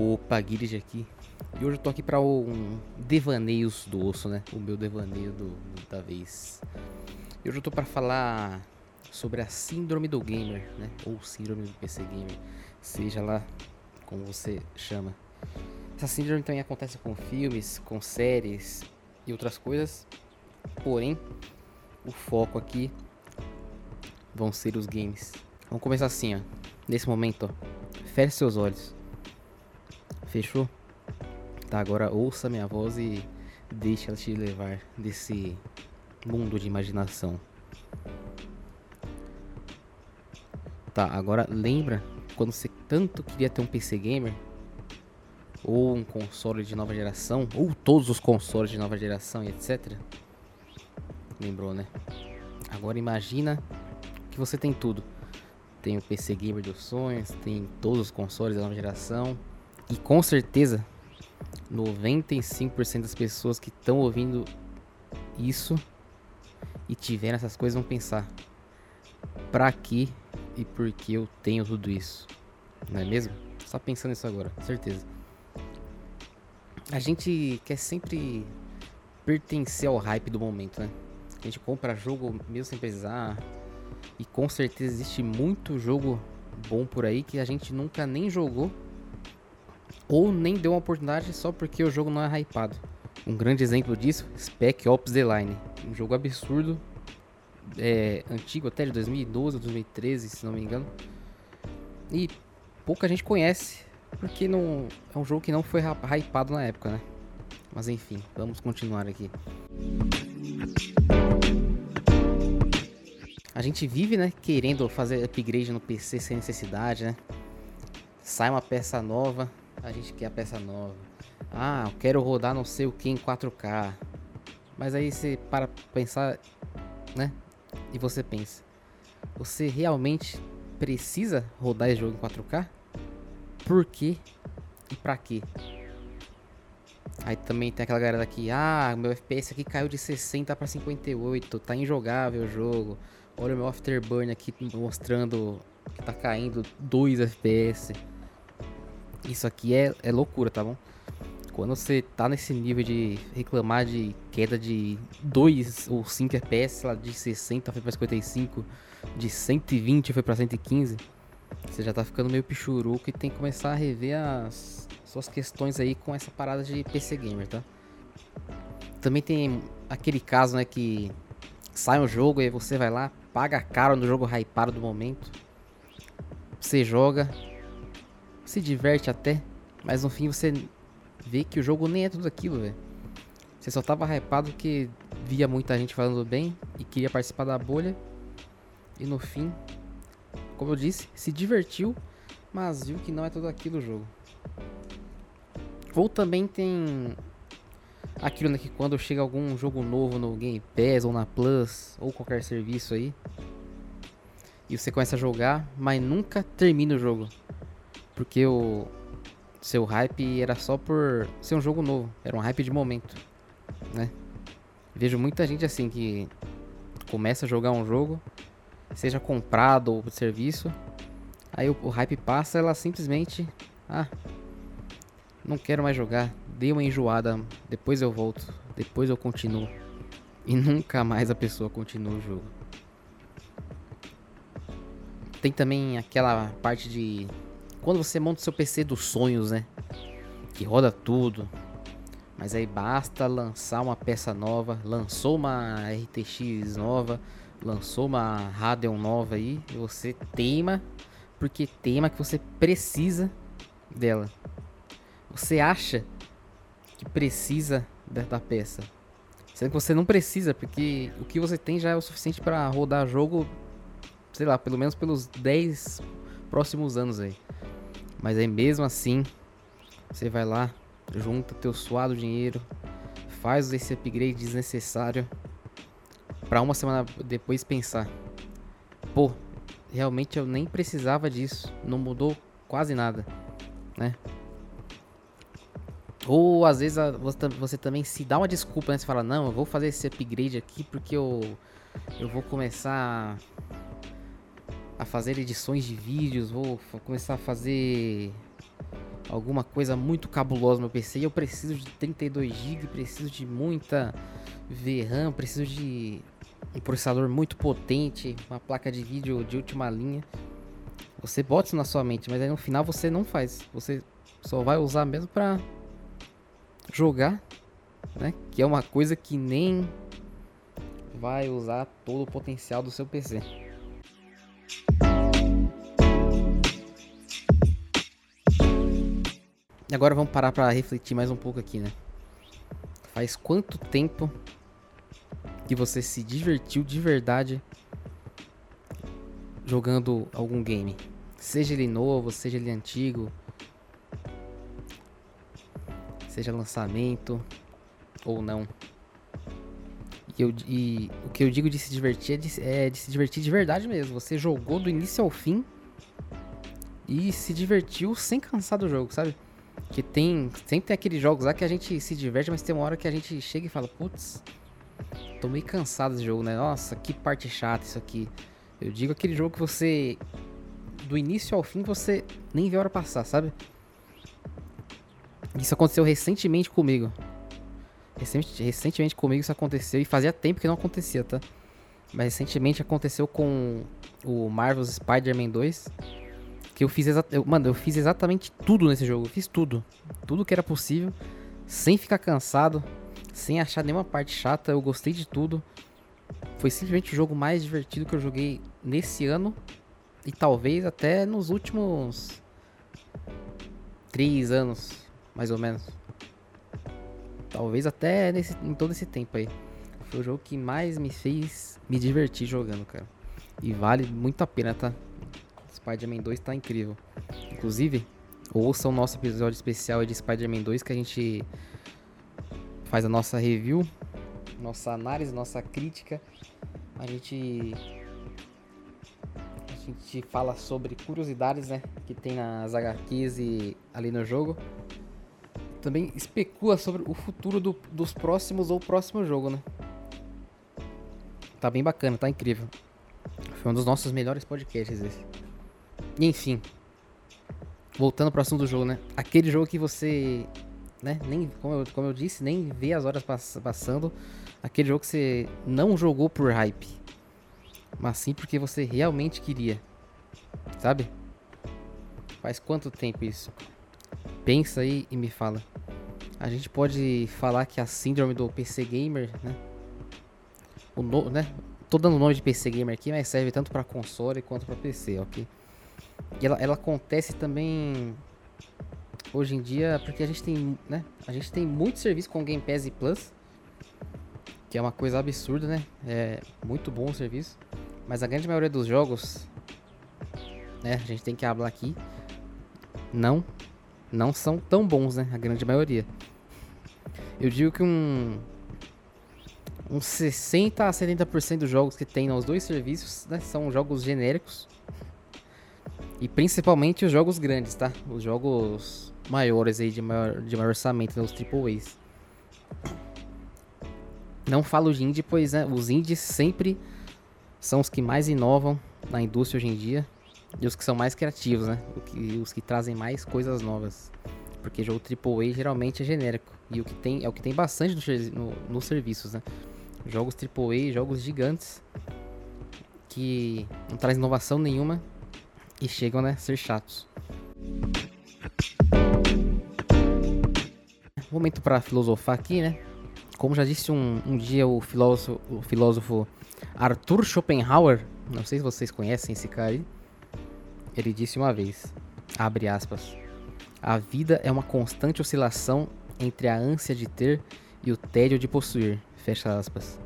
Opa, Guilherme aqui. E hoje eu tô aqui para um devaneios do osso, né? O meu devaneio do, da vez. E hoje eu tô para falar sobre a síndrome do gamer, né? Ou síndrome do PC gamer, seja lá como você chama. Essa síndrome também acontece com filmes, com séries e outras coisas. Porém, o foco aqui vão ser os games. Vamos começar assim, ó. Nesse momento, ó. Feche seus olhos. Fechou? Tá, agora ouça minha voz e deixe ela te levar desse mundo de imaginação. Tá, agora lembra quando você tanto queria ter um PC gamer ou um console de nova geração, ou todos os consoles de nova geração e etc. Lembrou, né? Agora imagina que você tem tudo. Tem o PC gamer dos sonhos, tem todos os consoles da nova geração, e com certeza, 95% das pessoas que estão ouvindo isso e tiveram essas coisas vão pensar: pra que e por que eu tenho tudo isso? Não é mesmo? Só pensando nisso agora, certeza. A gente quer sempre pertencer ao hype do momento, né? A gente compra jogo mesmo sem precisar. E com certeza existe muito jogo bom por aí que a gente nunca nem jogou ou nem deu uma oportunidade só porque o jogo não é hypado. Um grande exemplo disso, Spec Ops The Line, um jogo absurdo, é, antigo até de 2012 ou 2013, se não me engano. E pouca gente conhece, porque não é um jogo que não foi hypado na época, né? Mas enfim, vamos continuar aqui. A gente vive, né, querendo fazer upgrade no PC sem necessidade, né? Sai uma peça nova, a gente quer a peça nova. Ah, eu quero rodar não sei o que em 4K. Mas aí você para pensar, né? E você pensa, você realmente precisa rodar esse jogo em 4K? Por quê? E pra quê? Aí também tem aquela galera aqui, ah, meu FPS aqui caiu de 60 para 58, tá injogável o jogo. Olha o meu Afterburn aqui mostrando que tá caindo 2 FPS. Isso aqui é, é loucura, tá bom? Quando você tá nesse nível de reclamar de queda de 2 ou 5 FPS, lá de 60 foi pra 55, de 120 foi pra 115, você já tá ficando meio pichuruco e tem que começar a rever as suas questões aí com essa parada de PC Gamer, tá? Também tem aquele caso, né, que sai um jogo e você vai lá, paga caro no jogo hypado do momento, você joga, se diverte até, mas no fim você vê que o jogo nem é tudo aquilo, velho. Você só tava hypado porque via muita gente falando bem e queria participar da bolha. E no fim, como eu disse, se divertiu, mas viu que não é tudo aquilo o jogo. Ou também tem aquilo né, que quando chega algum jogo novo no Game Pass ou na Plus ou qualquer serviço aí, e você começa a jogar, mas nunca termina o jogo. Porque o seu hype era só por ser um jogo novo, era um hype de momento, né? Vejo muita gente assim que começa a jogar um jogo, seja comprado ou serviço, aí o, o hype passa, ela simplesmente, ah, não quero mais jogar, dei uma enjoada, depois eu volto, depois eu continuo. E nunca mais a pessoa continua o jogo. Tem também aquela parte de quando você monta o seu PC dos sonhos, né? Que roda tudo. Mas aí basta lançar uma peça nova. Lançou uma RTX nova. Lançou uma Radeon nova aí. E você teima. Porque teima que você precisa dela. Você acha que precisa da peça. Sendo que você não precisa, porque o que você tem já é o suficiente para rodar jogo, sei lá, pelo menos pelos 10 próximos anos aí. Mas aí mesmo assim, você vai lá, junta teu suado dinheiro, faz esse upgrade desnecessário para uma semana depois pensar: pô, realmente eu nem precisava disso, não mudou quase nada, né? Ou às vezes você também se dá uma desculpa, né? Você fala: não, eu vou fazer esse upgrade aqui porque eu, eu vou começar a fazer edições de vídeos, vou começar a fazer alguma coisa muito cabulosa no meu PC eu preciso de 32 GB, preciso de muita VRAM, preciso de um processador muito potente, uma placa de vídeo de última linha. Você bota isso na sua mente, mas aí no final você não faz. Você só vai usar mesmo pra jogar, né? Que é uma coisa que nem vai usar todo o potencial do seu PC. Agora vamos parar para refletir mais um pouco aqui, né? Faz quanto tempo que você se divertiu de verdade jogando algum game? Seja ele novo, seja ele antigo, seja lançamento ou não. E, eu, e o que eu digo de se divertir é de, é de se divertir de verdade mesmo. Você jogou do início ao fim e se divertiu sem cansar do jogo, sabe? Que tem. Sempre tem aqueles jogos lá que a gente se diverte, mas tem uma hora que a gente chega e fala, putz, tô meio cansado desse jogo, né? Nossa, que parte chata isso aqui. Eu digo aquele jogo que você. Do início ao fim você nem vê a hora passar, sabe? Isso aconteceu recentemente comigo. recentemente comigo isso aconteceu e fazia tempo que não acontecia, tá? Mas recentemente aconteceu com o Marvel's Spider-Man 2 que eu fiz eu, mano, eu fiz exatamente tudo nesse jogo. Eu fiz tudo. Tudo que era possível. Sem ficar cansado. Sem achar nenhuma parte chata. Eu gostei de tudo. Foi simplesmente o jogo mais divertido que eu joguei nesse ano. E talvez até nos últimos. Três anos, mais ou menos. Talvez até nesse, em todo esse tempo aí. Foi o jogo que mais me fez me divertir jogando, cara. E vale muito a pena, tá? Spider-Man 2 tá incrível. Inclusive, ouça o nosso episódio especial de Spider-Man 2 que a gente faz a nossa review, nossa análise, nossa crítica. A gente a gente fala sobre curiosidades, né, que tem nas HQs e ali no jogo. Também especula sobre o futuro do, dos próximos ou próximo jogo, né? Tá bem bacana, tá incrível. Foi um dos nossos melhores podcasts esse. Enfim. Voltando pro assunto do jogo, né? Aquele jogo que você. Né? Nem, como, eu, como eu disse, nem vê as horas pass passando. Aquele jogo que você não jogou por hype. Mas sim porque você realmente queria. Sabe? Faz quanto tempo isso? Pensa aí e me fala. A gente pode falar que a síndrome do PC Gamer, né? O no, né? Tô dando o nome de PC Gamer aqui, mas serve tanto para console quanto para PC, ok? E ela, ela acontece também hoje em dia porque a gente tem, né? A gente tem muito serviço com Game Pass e Plus, que é uma coisa absurda, né? É muito bom o serviço, mas a grande maioria dos jogos, né? A gente tem que falar aqui, não, não são tão bons, né? A grande maioria. Eu digo que um uns 60 a 70% dos jogos que tem nos dois serviços né, são jogos genéricos e principalmente os jogos grandes, tá? Os jogos maiores aí, de maior, de maior orçamento, né? os triple A's. Não falo de indie, pois né, os indies sempre são os que mais inovam na indústria hoje em dia. E os que são mais criativos, né? Que, os que trazem mais coisas novas. Porque jogo AAA geralmente é genérico. E o que tem é o que tem bastante no, no, nos serviços, né? Jogos AAA, jogos gigantes que não traz inovação nenhuma e chegam né, a ser chatos. Momento para filosofar aqui, né? Como já disse um, um dia o filósofo, o filósofo Arthur Schopenhauer, não sei se vocês conhecem esse cara aí, ele disse uma vez, abre aspas, a vida é uma constante oscilação entre a ânsia de ter e o tédio de possuir, fecha aspas.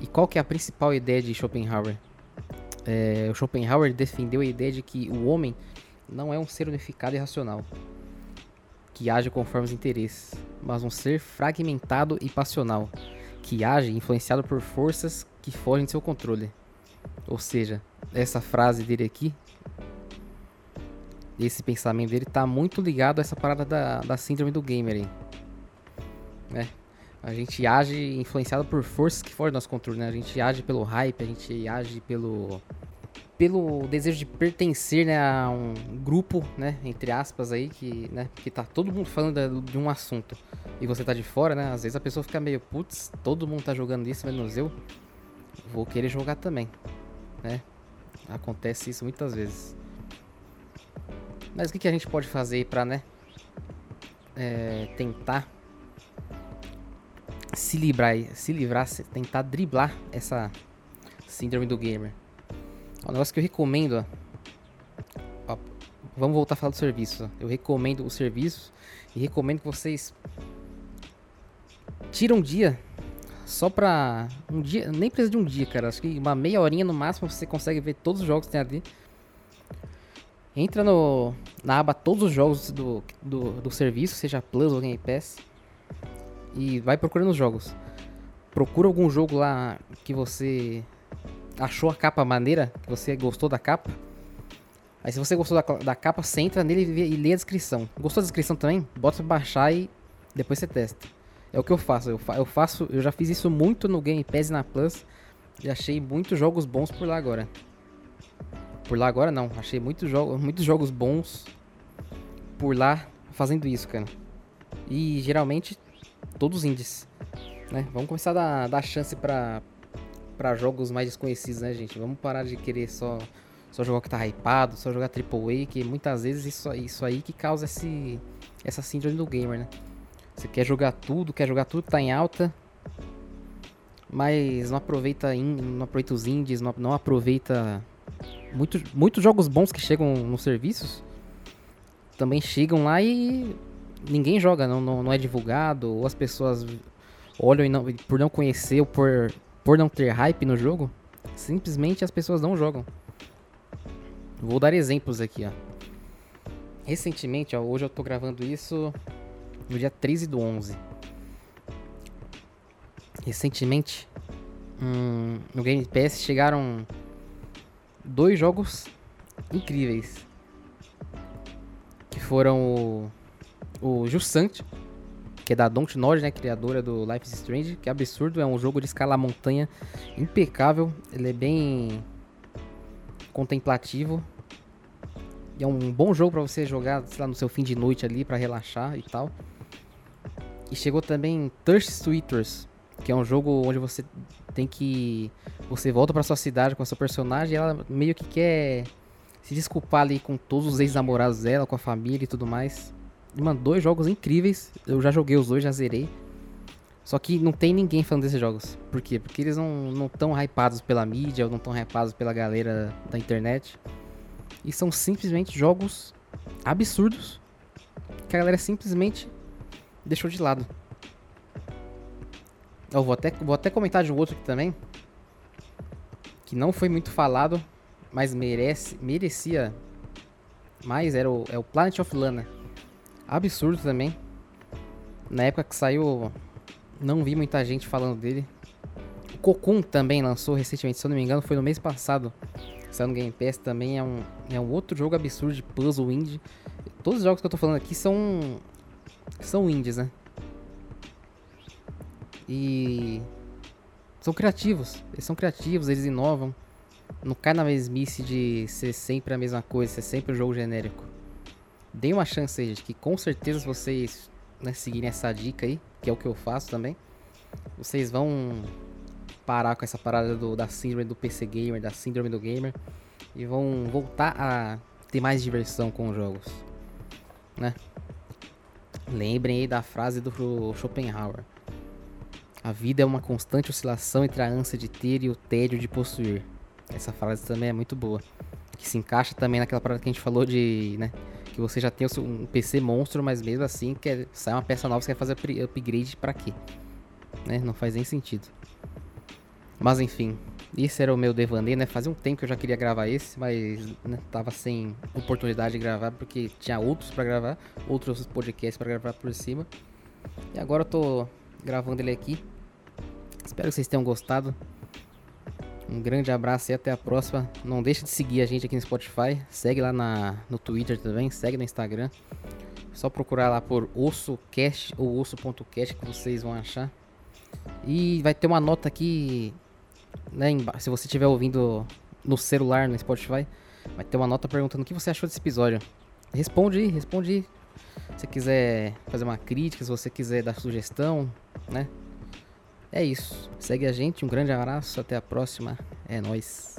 E qual que é a principal ideia de Schopenhauer? É, o Schopenhauer defendeu a ideia de que o homem não é um ser unificado e racional, que age conforme os interesses, mas um ser fragmentado e passional, que age influenciado por forças que fogem de seu controle. Ou seja, essa frase dele aqui, esse pensamento dele está muito ligado a essa parada da, da síndrome do gamer aí. Né? A gente age influenciado por forças que fogem do nosso controle, né? A gente age pelo hype, a gente age pelo pelo desejo de pertencer né, a um grupo, né, entre aspas aí, que, né, que tá todo mundo falando de um assunto e você tá de fora, né? Às vezes a pessoa fica meio, putz, todo mundo tá jogando isso, menos eu. Vou querer jogar também, né? Acontece isso muitas vezes. Mas o que, que a gente pode fazer pra, né, é, tentar se livrar, se livrar, tentar driblar essa síndrome do gamer? Um negócio que eu recomendo. Ó, vamos voltar a falar do serviço. Eu recomendo o serviço e recomendo que vocês tiram um dia só pra. Um dia. Nem precisa de um dia, cara. Acho que uma meia horinha no máximo você consegue ver todos os jogos que tem ali. Entra no, na aba todos os jogos do, do, do serviço, seja Plus ou Game Pass. E vai procurando os jogos. Procura algum jogo lá que você achou a capa maneira, que você gostou da capa. Aí se você gostou da, da capa, você entra nele e, e lê a descrição. Gostou da descrição também? Bota pra baixar e depois você testa. É o que eu faço. Eu, fa eu faço, eu já fiz isso muito no Game Pass e na Plus. E achei muitos jogos bons por lá agora. Por lá agora não, achei muitos jogos, muitos jogos bons por lá fazendo isso, cara. E geralmente todos indies, né? Vamos começar a dar, dar chance para para jogos mais desconhecidos, né, gente? Vamos parar de querer só só jogar que tá hypado, só jogar AAA, que muitas vezes isso, isso aí que causa esse, essa síndrome do gamer, né? Você quer jogar tudo, quer jogar tudo que tá em alta, mas não aproveita, in, não aproveita os indies, não, não aproveita muito, muitos jogos bons que chegam nos serviços também chegam lá e ninguém joga, não, não, não é divulgado, ou as pessoas olham e não, por não conhecer ou por por não ter hype no jogo, simplesmente as pessoas não jogam. Vou dar exemplos aqui, ó. Recentemente, ó, hoje eu tô gravando isso no dia 13 do 11. Recentemente, hum, no Game Pass chegaram dois jogos incríveis. Que foram o, o Jusant, que é da Don't Nod, né, criadora do Life is Strange, que é absurdo, é um jogo de escalar montanha impecável, ele é bem contemplativo. E é um bom jogo para você jogar, sei lá, no seu fim de noite ali para relaxar e tal. E chegou também Thirst Sweeters, que é um jogo onde você tem que você volta para sua cidade com a sua personagem e ela meio que quer se desculpar ali com todos os ex-namorados dela, com a família e tudo mais. Mano, dois jogos incríveis. Eu já joguei os dois, já zerei. Só que não tem ninguém falando desses jogos. Por quê? Porque eles não estão hypados pela mídia ou não estão hypados pela galera da internet. E são simplesmente jogos absurdos que a galera simplesmente deixou de lado. Eu vou até, vou até comentar de um outro aqui também. Que não foi muito falado, mas merece, merecia mais. Era o, é o Planet of Lana absurdo também. Na época que saiu, não vi muita gente falando dele. O Cocoon também lançou recentemente, se eu não me engano, foi no mês passado. Saiu no Game Pass também, é um, é um outro jogo absurdo de puzzle indie. Todos os jogos que eu tô falando aqui são são indies, né? E são criativos, eles são criativos, eles inovam. Não cai na mesmice de ser sempre a mesma coisa, ser sempre um jogo genérico. Deem uma chance aí, gente, que com certeza vocês né, seguirem essa dica aí, que é o que eu faço também, vocês vão parar com essa parada do, da síndrome do PC Gamer, da síndrome do gamer, e vão voltar a ter mais diversão com os jogos, né? Lembrem aí da frase do Schopenhauer. A vida é uma constante oscilação entre a ânsia de ter e o tédio de possuir. Essa frase também é muito boa. Que se encaixa também naquela parada que a gente falou de, né? Que você já tem um PC monstro, mas mesmo assim quer sai uma peça nova, você quer fazer upgrade para quê? Né? Não faz nem sentido. Mas enfim, esse era o meu devaneio, né? Fazia um tempo que eu já queria gravar esse, mas né, tava sem oportunidade de gravar porque tinha outros para gravar, outros podcasts para gravar por cima. E agora eu tô gravando ele aqui. Espero que vocês tenham gostado. Um grande abraço e até a próxima. Não deixe de seguir a gente aqui no Spotify. Segue lá na, no Twitter também, segue no Instagram. Só procurar lá por OssoCast ou Osso.cast que vocês vão achar. E vai ter uma nota aqui, né, se você estiver ouvindo no celular, no Spotify, vai ter uma nota perguntando o que você achou desse episódio. Responde aí, responde aí. Se você quiser fazer uma crítica, se você quiser dar sugestão, né? É isso. Segue a gente, um grande abraço, até a próxima. É nós.